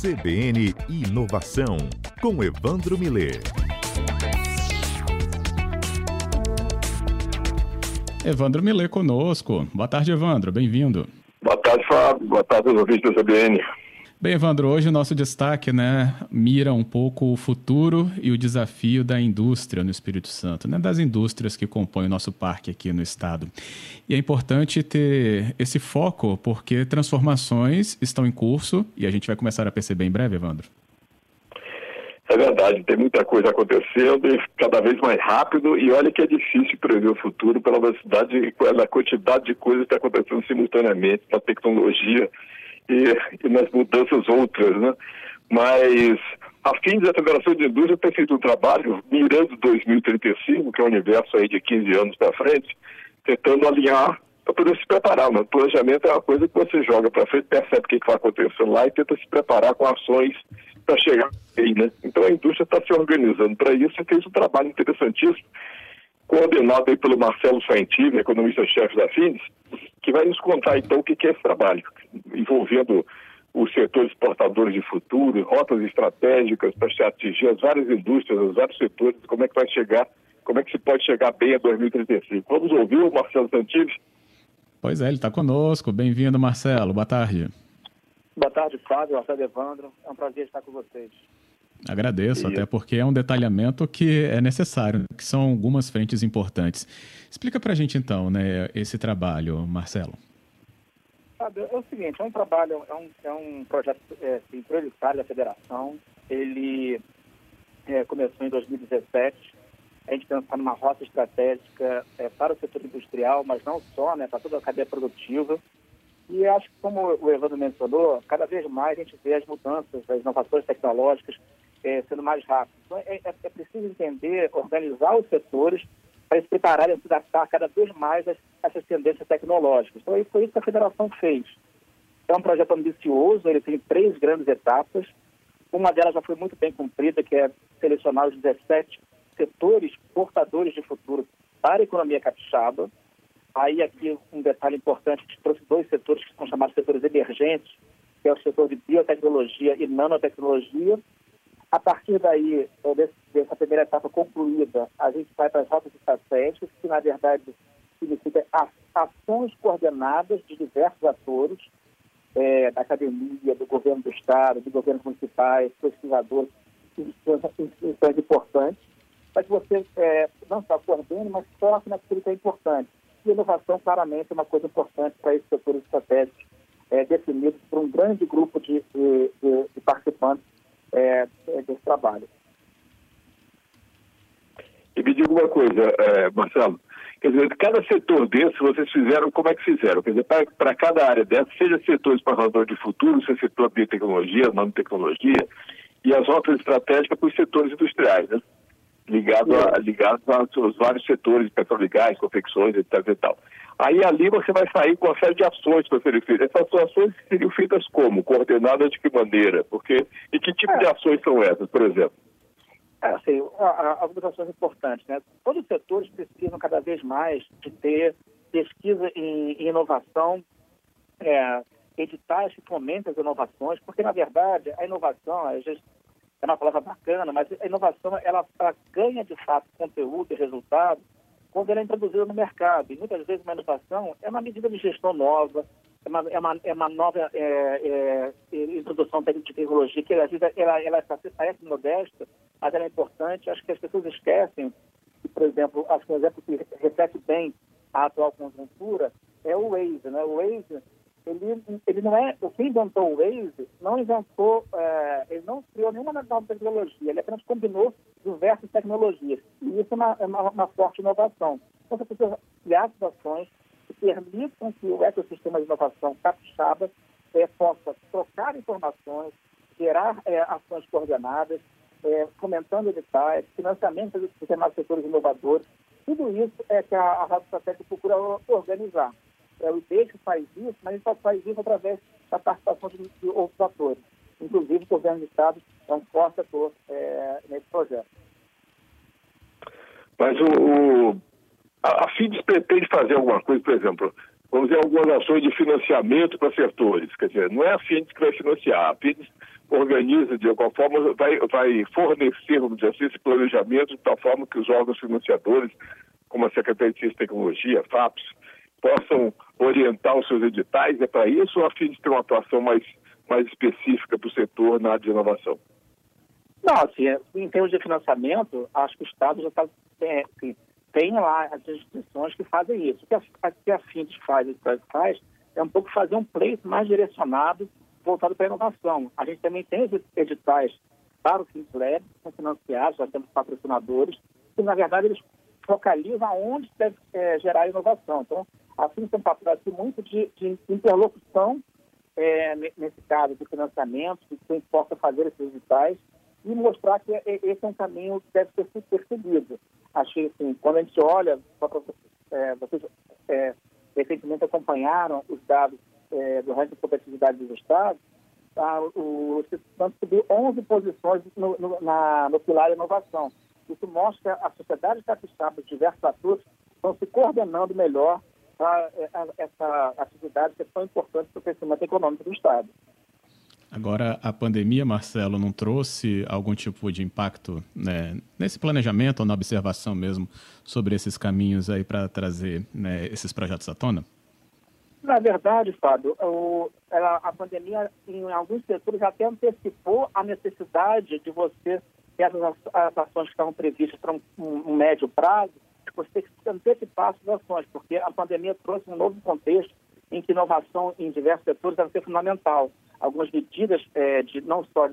CBN Inovação, com Evandro Miller. Evandro Miller conosco. Boa tarde, Evandro. Bem-vindo. Boa tarde, Fábio. Boa tarde aos ouvintes da CBN. Bem, Evandro, hoje o nosso destaque né, mira um pouco o futuro e o desafio da indústria no Espírito Santo, né, das indústrias que compõem o nosso parque aqui no estado. E é importante ter esse foco, porque transformações estão em curso e a gente vai começar a perceber em breve, Evandro. É verdade, tem muita coisa acontecendo e cada vez mais rápido, e olha que é difícil prever o futuro pela velocidade pela quantidade de coisas que estão acontecendo simultaneamente na tecnologia e, e nas mudanças outras, né? Mas a fim da Federação de Indústria tem feito um trabalho mirando 2035, que é um universo aí de 15 anos para frente, tentando alinhar para poder se preparar. Né? O planejamento é uma coisa que você joga para frente, percebe o que, vai acontecer lá e tenta se preparar com ações para chegar aí, né? Então a indústria está se organizando para isso e fez um trabalho interessantíssimo, coordenado aí pelo Marcelo Saintive, economista-chefe da FINES, que vai nos contar então o que é esse trabalho, envolvendo os setores exportadores de futuro, rotas estratégicas para se atingir as várias indústrias, os vários setores, como é que vai chegar, como é que se pode chegar bem a 2035. Vamos ouvir o Marcelo Santives? Pois é, ele está conosco. Bem-vindo, Marcelo. Boa tarde. Boa tarde, Fábio. Marcelo Evandro. É um prazer estar com vocês. Agradeço, e... até porque é um detalhamento que é necessário, que são algumas frentes importantes. Explica para a gente então, né, esse trabalho, Marcelo. É o seguinte, é um trabalho, é um, é um projeto é, assim, prioritário da federação. Ele é, começou em 2017. A gente pensar numa rota estratégica é, para o setor industrial, mas não só, né, para toda a cadeia produtiva. E acho que, como o Evandro mencionou, cada vez mais a gente vê as mudanças, as inovações tecnológicas é, sendo mais rápido. Então, é, é, é, preciso entender, organizar os setores para se prepararem se adaptar cada vez mais a essas tendências tecnológicas. Então, foi isso que a federação fez. É um projeto ambicioso, ele tem três grandes etapas. Uma delas já foi muito bem cumprida, que é selecionar os 17 setores portadores de futuro para a economia capixaba. Aí, aqui, um detalhe importante, gente trouxe dois setores que são chamados setores emergentes, que é o setor de biotecnologia e nanotecnologia, a partir daí, é, dessa primeira etapa concluída, a gente vai para as rotas estratégicas, que na verdade significa ações coordenadas de diversos atores, é, da academia, do governo do Estado, do governo municipais, pesquisadores, instituições importantes, para que você é, não só coordene, mas foque naquilo que é importante. E inovação, claramente, é uma coisa importante para esses setores estratégicos é, definidos por um grande grupo de, de, de participantes é, é, desse trabalho. E me diga uma coisa, é, Marcelo, quer dizer, cada setor desse vocês fizeram, como é que fizeram? Quer dizer, para cada área dessa, seja setor exportador de futuro, seja setor biotecnologia, nanotecnologia, e as rotas estratégicas para os setores industriais, né? Ligado, a, ligado aos vários setores, petroligais, confecções, etc e tal. Aí ali você vai sair com uma série de ações para serem feitas. Essas ações seriam feitas como? Coordenadas de que maneira? Porque, e que tipo é. de ações são essas, por exemplo? É, assim, algumas ações importantes. Né? Todos os setores precisam cada vez mais de ter pesquisa em inovação, é, editais que fomentem as inovações, porque, na verdade, a inovação, a gente, é uma palavra bacana, mas a inovação ela, ela ganha, de fato, conteúdo e resultado quando ela é introduzida no mercado. E muitas vezes uma inovação é uma medida de gestão nova, é uma, é uma, é uma nova é, é, introdução de tecnologia que às vezes ela, ela parece modesta, mas ela é importante. Acho que as pessoas esquecem que, por exemplo, acho que um exemplo que reflete bem a atual conjuntura é o Waze. Né? O Waze ele, ele não é, o que inventou o Waze não inventou, é, ele não criou nenhuma nova tecnologia, ele apenas combinou diversas tecnologias. E isso é uma, é uma, uma forte inovação. Então, você precisa criar situações que permitam que o ecossistema de inovação capixaba é, possa trocar informações, gerar é, ações coordenadas, é, fomentando editais, financiamento de demais setores inovadores. Tudo isso é que a, a Rádio Estratégica procura organizar é o que faz isso, mas ele só faz isso através da participação de, de outros atores. Inclusive, o governo do Estado é um forte ator é, nesse projeto. Mas o, o, a, a FIDES pretende fazer alguma coisa, por exemplo, vamos dizer, algumas ações de financiamento para setores. Quer dizer, não é a FIDES que vai financiar. A FIDES organiza de alguma forma, vai, vai fornecer, vamos dizer assim, esse planejamento de tal forma que os órgãos financiadores, como a Secretaria de Ciência e Tecnologia, FAPS, possam orientar os seus editais? É para isso ou a fim de ter uma atuação mais, mais específica para o setor na área de inovação? Não, assim, em termos de financiamento, acho que o Estado já está. É, assim, tem lá as instituições que fazem isso. O que a, que a FINDES faz, faz, é um pouco fazer um pleito mais direcionado, voltado para a inovação. A gente também tem editais para o FINDES Lab, que são financiados, já temos patrocinadores, que na verdade eles focalizam onde deve é, gerar inovação. Então, assim tem um papel muito de, de interlocução, é, nesse caso, de financiamento, de quem possa fazer esses editais, e mostrar que esse é um caminho que deve ser perseguido. Achei assim, quando a gente olha, é, vocês é, recentemente acompanharam os dados é, do ranking de competitividade dos estados, tá, o Espírito subiu 11 posições no, no, na, no pilar inovação. Isso mostra que a sociedade capixaba, os diversos atores, estão se coordenando melhor é, essa atividade que é tão importante para o crescimento econômico do Estado. Agora, a pandemia, Marcelo, não trouxe algum tipo de impacto né, nesse planejamento ou na observação mesmo sobre esses caminhos aí para trazer né, esses projetos à tona? Na verdade, Fábio, o, a pandemia, em alguns setores, até antecipou a necessidade de você ter as, ações que estavam previstas para um, um médio prazo, você tem que antecipar as ações, porque a pandemia trouxe um novo contexto em que inovação em diversos setores deve ser fundamental algumas medidas é, de não só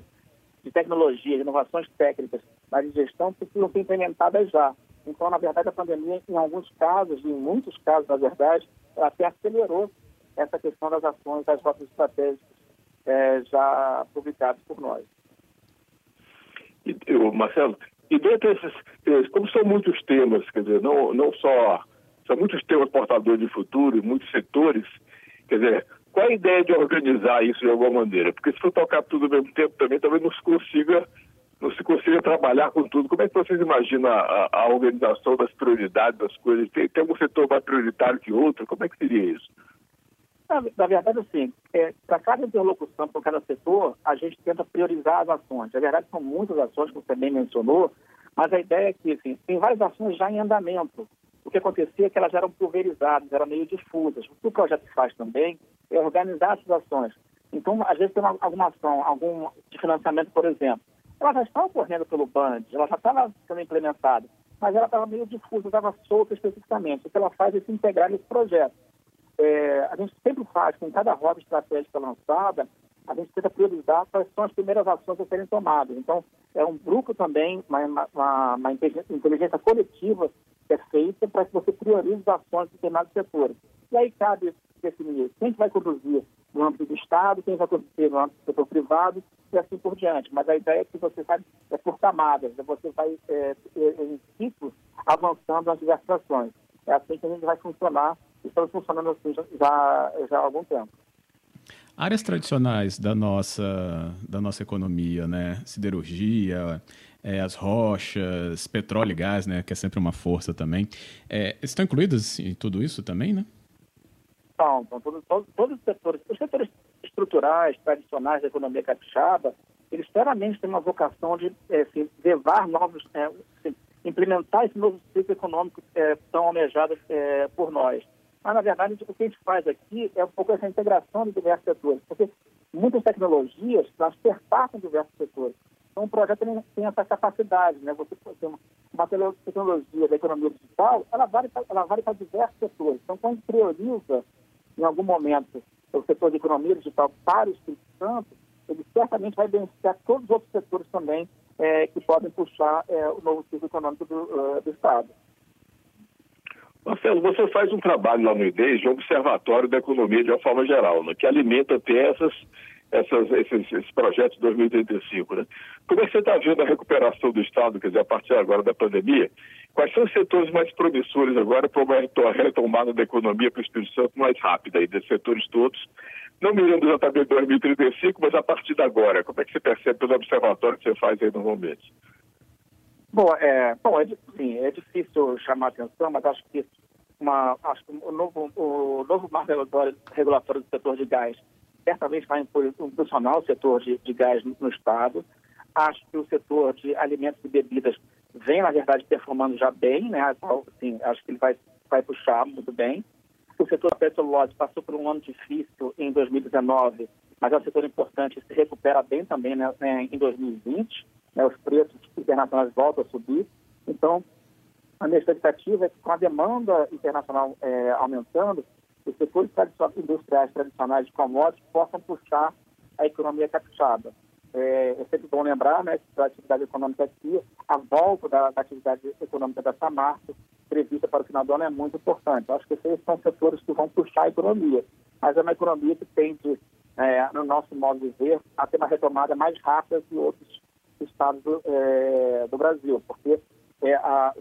de tecnologia, de inovações técnicas, mas de gestão precisam ser implementadas já. Então, na verdade, a pandemia, em alguns casos, em muitos casos, na verdade, até acelerou essa questão das ações, das rotas estratégicas é, já publicadas por nós. E, Marcelo, e dentro desses, como são muitos temas, quer dizer, não, não só, são muitos temas portadores de futuro, muitos setores, quer dizer, qual a ideia de organizar isso de alguma maneira? Porque se for tocar tudo ao mesmo tempo também, talvez não se consiga, não se consiga trabalhar com tudo. Como é que vocês imaginam a, a organização das prioridades das coisas? Tem, tem algum setor mais prioritário que outro? Como é que seria isso? Na, na verdade, assim, é, para cada interlocução, para cada setor, a gente tenta priorizar as ações. Na verdade, são muitas ações, como você bem mencionou, mas a ideia é que, assim, tem várias ações já em andamento. O que acontecia é que elas eram pulverizadas, eram meio difusas. O que o projeto faz também é organizar as ações. Então, às vezes tem uma, alguma ação, algum de financiamento, por exemplo, ela já estava correndo pelo BAND, ela já estava sendo implementada, mas ela estava meio difusa, estava solta especificamente. O que ela faz é se integrar nesse projeto. É, a gente sempre faz, com cada rota estratégica lançada, a gente tenta priorizar quais são as primeiras ações a serem tomadas. Então, é um grupo também, uma, uma, uma inteligência coletiva que é feita para que você priorize as ações de determinados setores. E aí cabe definir quem vai conduzir no âmbito do Estado, quem vai conduzir no âmbito do setor privado e assim por diante. Mas a ideia é que você vai é por camadas, né? você vai é, é, em ciclos avançando nas diversas ações. É assim que a gente vai funcionar. Estamos funcionando assim já, já há algum tempo. Áreas tradicionais da nossa, da nossa economia, né? Siderurgia, é, as rochas, petróleo e gás, né? Que é sempre uma força também. É, estão incluídos em tudo isso também, né? Então, então todos, todos, todos, os setores, os setores estruturais, tradicionais da economia capixaba, eles claramente têm uma vocação de é, assim, levar novos, é, assim, implementar esse novo ciclo econômico é, tão almejado é, por nós. Mas, na verdade, o que a gente faz aqui é um pouco essa integração de diversos setores, porque muitas tecnologias, elas perpassam diversos setores. Então, o projeto tem, essa capacidade, né? Você tem uma, tecnologia da economia digital, ela vale, ela vale para diversos setores. Então, quando prioriza em algum momento o setor de economia digital para o Espírito Santo, ele certamente vai beneficiar todos os outros setores também é, que podem puxar é, o novo ciclo econômico do, uh, do Estado. Marcelo, você faz um trabalho lá no IDES de observatório da economia de uma forma geral, né, que alimenta até essas, essas, esses, esses, projetos de 2035. Né? Como é que você está vendo a recuperação do Estado, quer dizer, a partir agora da pandemia? Quais são os setores mais promissores agora para uma retomada da economia para o Espírito Santo mais rápida, aí, desses setores todos? Não mirando exatamente 2035, mas a partir de agora, como é que você percebe pelo observatório que você faz aí normalmente? Bom, é, bom, é, sim, é difícil chamar atenção, mas acho que uma, acho que o novo, o novo marco regulatório, do setor de gás certamente vai impulsionar o setor de, de gás no, no Estado. Acho que o setor de alimentos e bebidas vem, na verdade, performando já bem, né? Assim, acho que ele vai, vai puxar muito bem. O setor da petrolose passou por um ano difícil em 2019, mas é um setor importante se recupera bem também né, né em 2020. Né, os preços internacionais voltam a subir. Então, a minha expectativa é que com a demanda internacional é, aumentando, os setores industriais tradicionais de commodities possam puxar a economia capixaba. É, é sempre bom lembrar né, que a atividade econômica aqui, a volta da, da atividade econômica da Samarco, prevista para o final do ano, é muito importante. acho que esses são setores que vão puxar a economia. Mas é uma economia que tende, é, no nosso modo de ver, a ter uma retomada mais rápida que outros estados do, é, do Brasil, porque é, a,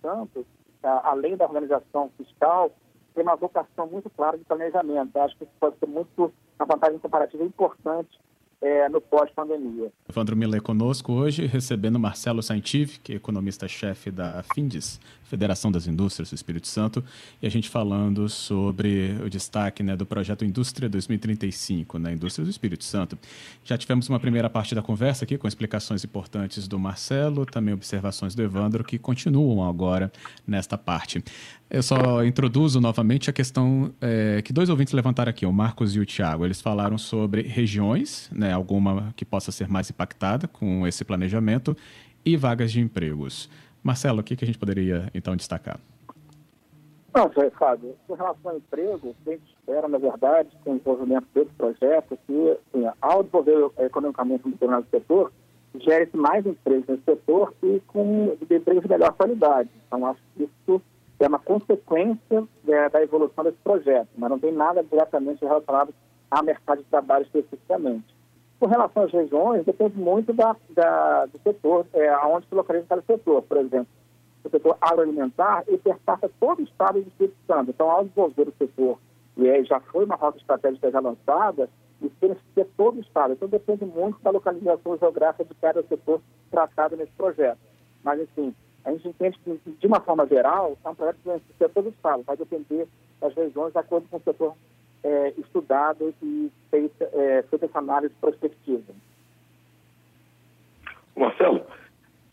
Santos, além da organização fiscal, tem uma vocação muito clara de planejamento. acho que isso pode ser muito uma vantagem comparativa importante é, no pós-pandemia. Evandro Miller conosco hoje, recebendo Marcelo Saintif, é economista-chefe da FINDES, Federação das Indústrias do Espírito Santo, e a gente falando sobre o destaque né, do projeto Indústria 2035 na indústria do Espírito Santo. Já tivemos uma primeira parte da conversa aqui com explicações importantes do Marcelo, também observações do Evandro, que continuam agora nesta parte. Eu só introduzo novamente a questão é, que dois ouvintes levantaram aqui, o Marcos e o Tiago. Eles falaram sobre regiões, né, alguma que possa ser mais impactada com esse planejamento, e vagas de empregos. Marcelo, o que, que a gente poderia então destacar? Não, Fábio, com relação ao emprego, a gente espera, na verdade, com o desenvolvimento desse projeto, que assim, ao desenvolver economicamente um determinado setor, gere-se mais empregos nesse setor e com empregos de melhor qualidade. Então, acho que isso é uma consequência é, da evolução desse projeto, mas não tem nada diretamente relacionado ao mercado de trabalho especificamente. Com relação às regiões, depende muito da, da do setor, é, aonde se localiza cada setor. Por exemplo, o setor agroalimentar, perpassa todo o estado de Espírito Santo. Então, ao desenvolver o setor, e já foi uma rota estratégica já lançada, e beneficia todo o estado. Então, depende muito da localização geográfica de cada setor tratado nesse projeto. Mas, enfim, a gente entende que, de uma forma geral, é um projeto que beneficia todo o estado, vai depender das regiões de acordo com o setor é, estudado e feita, é, feita essa análise prospectiva. Marcelo,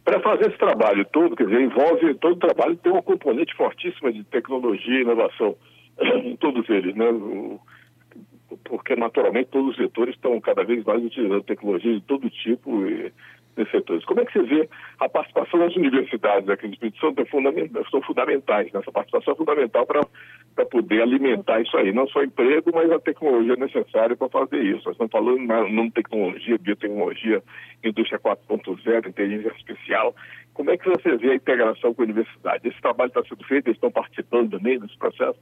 para fazer esse trabalho todo, quer dizer, envolve todo o trabalho tem uma componente fortíssima de tecnologia e inovação em todos eles, né? porque naturalmente todos os setores estão cada vez mais utilizando tecnologia de todo tipo e setores. Como é que você vê a participação das universidades aqui no Espírito Santo? É são fundamentais, né? essa participação é fundamental para poder alimentar isso aí, não só emprego, mas a tecnologia necessária para fazer isso. Nós estamos falando na nanotecnologia, biotecnologia, indústria 4.0, inteligência artificial. Como é que você vê a integração com a universidade? Esse trabalho está sendo feito, eles estão participando também desse processo?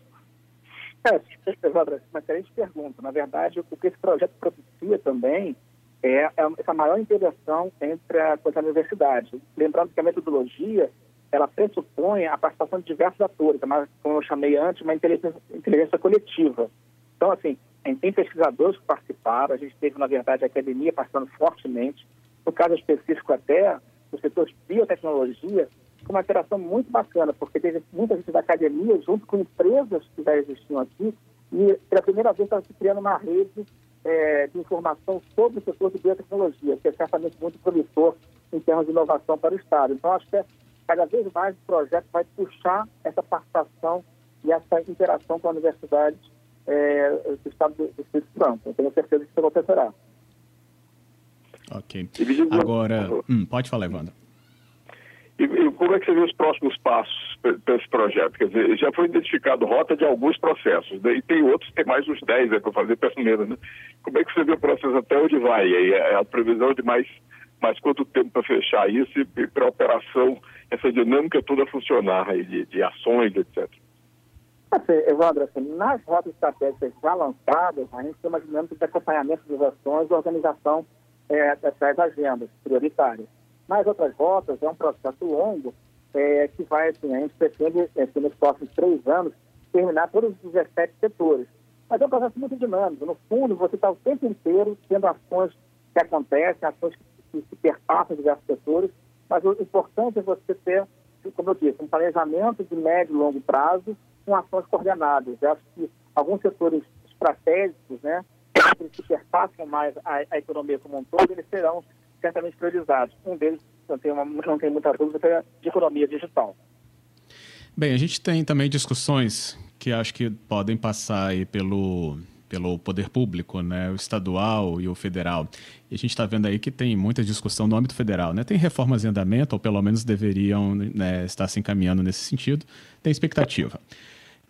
É, uma excelente pergunta. Na verdade, o que esse projeto propicia também é, é essa maior integração entre a, universidade. Lembrando que a metodologia ela pressupõe a participação de diversos atores, como eu chamei antes, uma inteligência, inteligência coletiva. Então, assim, tem pesquisadores que participaram, a gente teve, na verdade, a academia participando fortemente. No caso específico, até, o setor de biotecnologia, uma interação muito bacana, porque teve muita gente da academia junto com empresas que já existiam aqui, e pela primeira vez estava se criando uma rede é, de informação sobre o setor de biotecnologia, que é certamente muito promissor em termos de inovação para o Estado. Então, acho que é, cada vez mais o projeto vai puxar essa participação e essa interação com a universidade é, do Estado do, do Espírito Santo. Eu tenho certeza que isso acontecerá. Ok. Agora, hum, pode falar, Evandro. E, e, como é que vê os próximos passos para esse projeto? Quer dizer, já foi identificado rota de alguns processos, né? e tem outros, tem mais uns 10 né, para fazer primeiro, né? Como é que você vê o processo até onde vai? E é a previsão de mais, mais quanto tempo para fechar isso e para a operação, essa dinâmica toda funcionar, aí, de, de ações, etc. Assim, Evandro, assim, nas rotas estratégicas já lançadas, a gente tem uma dinâmica de acompanhamento das ações e organização é, dessas agendas prioritárias. Nas outras rotas, é um processo longo é, que vai, assim, a gente pretende, é, nos próximos três anos, terminar todos os 17 setores. Mas é um processo muito dinâmico. No fundo, você está o tempo inteiro tendo ações que acontecem, ações que, se perpassam diversos setores, mas o importante é você ter, como eu disse, um planejamento de médio e longo prazo com ações coordenadas. Eu acho que alguns setores estratégicos, né, que perpassam mais a, a, economia como um todo, eles serão certamente priorizados. Um deles, não tem, uma, não tem muita dúvida, é de economia digital. Bem, a gente tem também discussões que acho que podem passar aí pelo, pelo poder público, né, o estadual e o federal. E a gente está vendo aí que tem muita discussão no âmbito federal. Né? Tem reformas em andamento, ou pelo menos deveriam né, estar se encaminhando nesse sentido. Tem expectativa.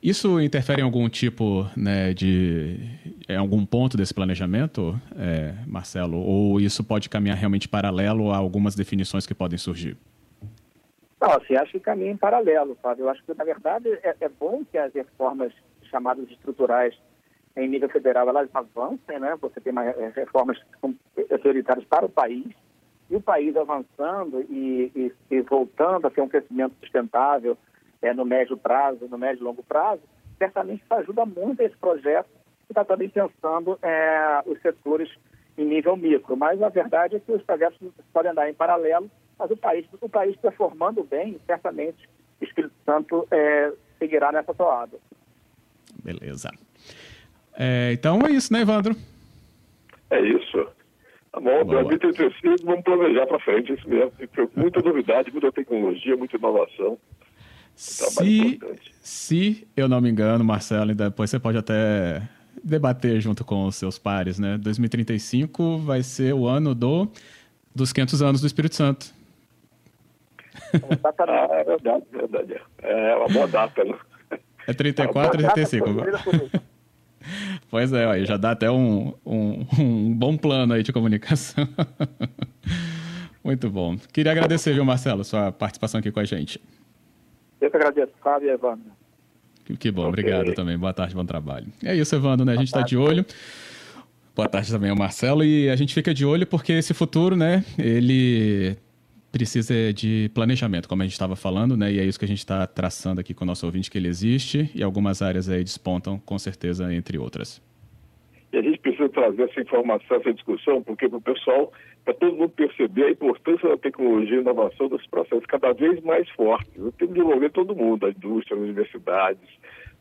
Isso interfere em algum tipo né, de. em algum ponto desse planejamento, é, Marcelo? Ou isso pode caminhar realmente paralelo a algumas definições que podem surgir? Não, assim, acho que caminha em paralelo, Fábio. Eu acho que, na verdade, é, é bom que as reformas chamadas estruturais em nível federal elas avancem, né? Você tem mais, é, reformas são prioritárias para o país e o país avançando e, e, e voltando a ter um crescimento sustentável é, no médio prazo, no médio e longo prazo, certamente isso ajuda muito esse projeto que está também pensando é, os setores em nível micro. Mas a verdade é que os projetos podem andar em paralelo, mas o país, o país performando bem, certamente o Espírito Santo é, seguirá nessa toada. Beleza. É, então é isso, né, Evandro? É isso. Tá bom, Boa. 2035, vamos planejar para frente, isso mesmo. Muita novidade, muita tecnologia, muita inovação. Se, se eu não me engano, Marcelo, depois você pode até debater junto com os seus pares, né? 2035 vai ser o ano do, dos 500 anos do Espírito Santo. Ah, é verdade, é verdade. É uma boa data, né? É 34 e 35. Pois é, ó, já dá até um, um, um bom plano aí de comunicação. Muito bom. Queria agradecer, viu, Marcelo, sua participação aqui com a gente. Eu que agradeço, Fábio e Evandro. Que, que bom, okay. obrigado também. Boa tarde, bom trabalho. É isso, Evandro, né? A gente está de olho. Boa tarde também ao Marcelo. E a gente fica de olho porque esse futuro, né, ele precisa de planejamento, como a gente estava falando, né? E é isso que a gente está traçando aqui com o nosso ouvinte, que ele existe e algumas áreas aí despontam, com certeza, entre outras. E a gente precisa trazer essa informação, essa discussão, porque para o pessoal, para todo mundo perceber a importância da tecnologia e inovação dos processos cada vez mais fortes. Tem que envolver todo mundo, a indústria, as universidades,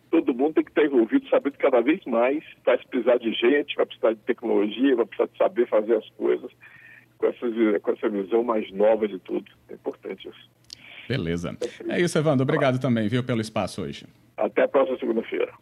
todo mundo tem que estar envolvido, sabendo que cada vez mais vai precisar de gente, vai precisar de tecnologia, vai precisar de saber fazer as coisas com essa, com essa visão mais nova de tudo. É importante isso. Beleza. É isso, Evandro. Obrigado também, viu, pelo espaço hoje. Até a próxima segunda-feira.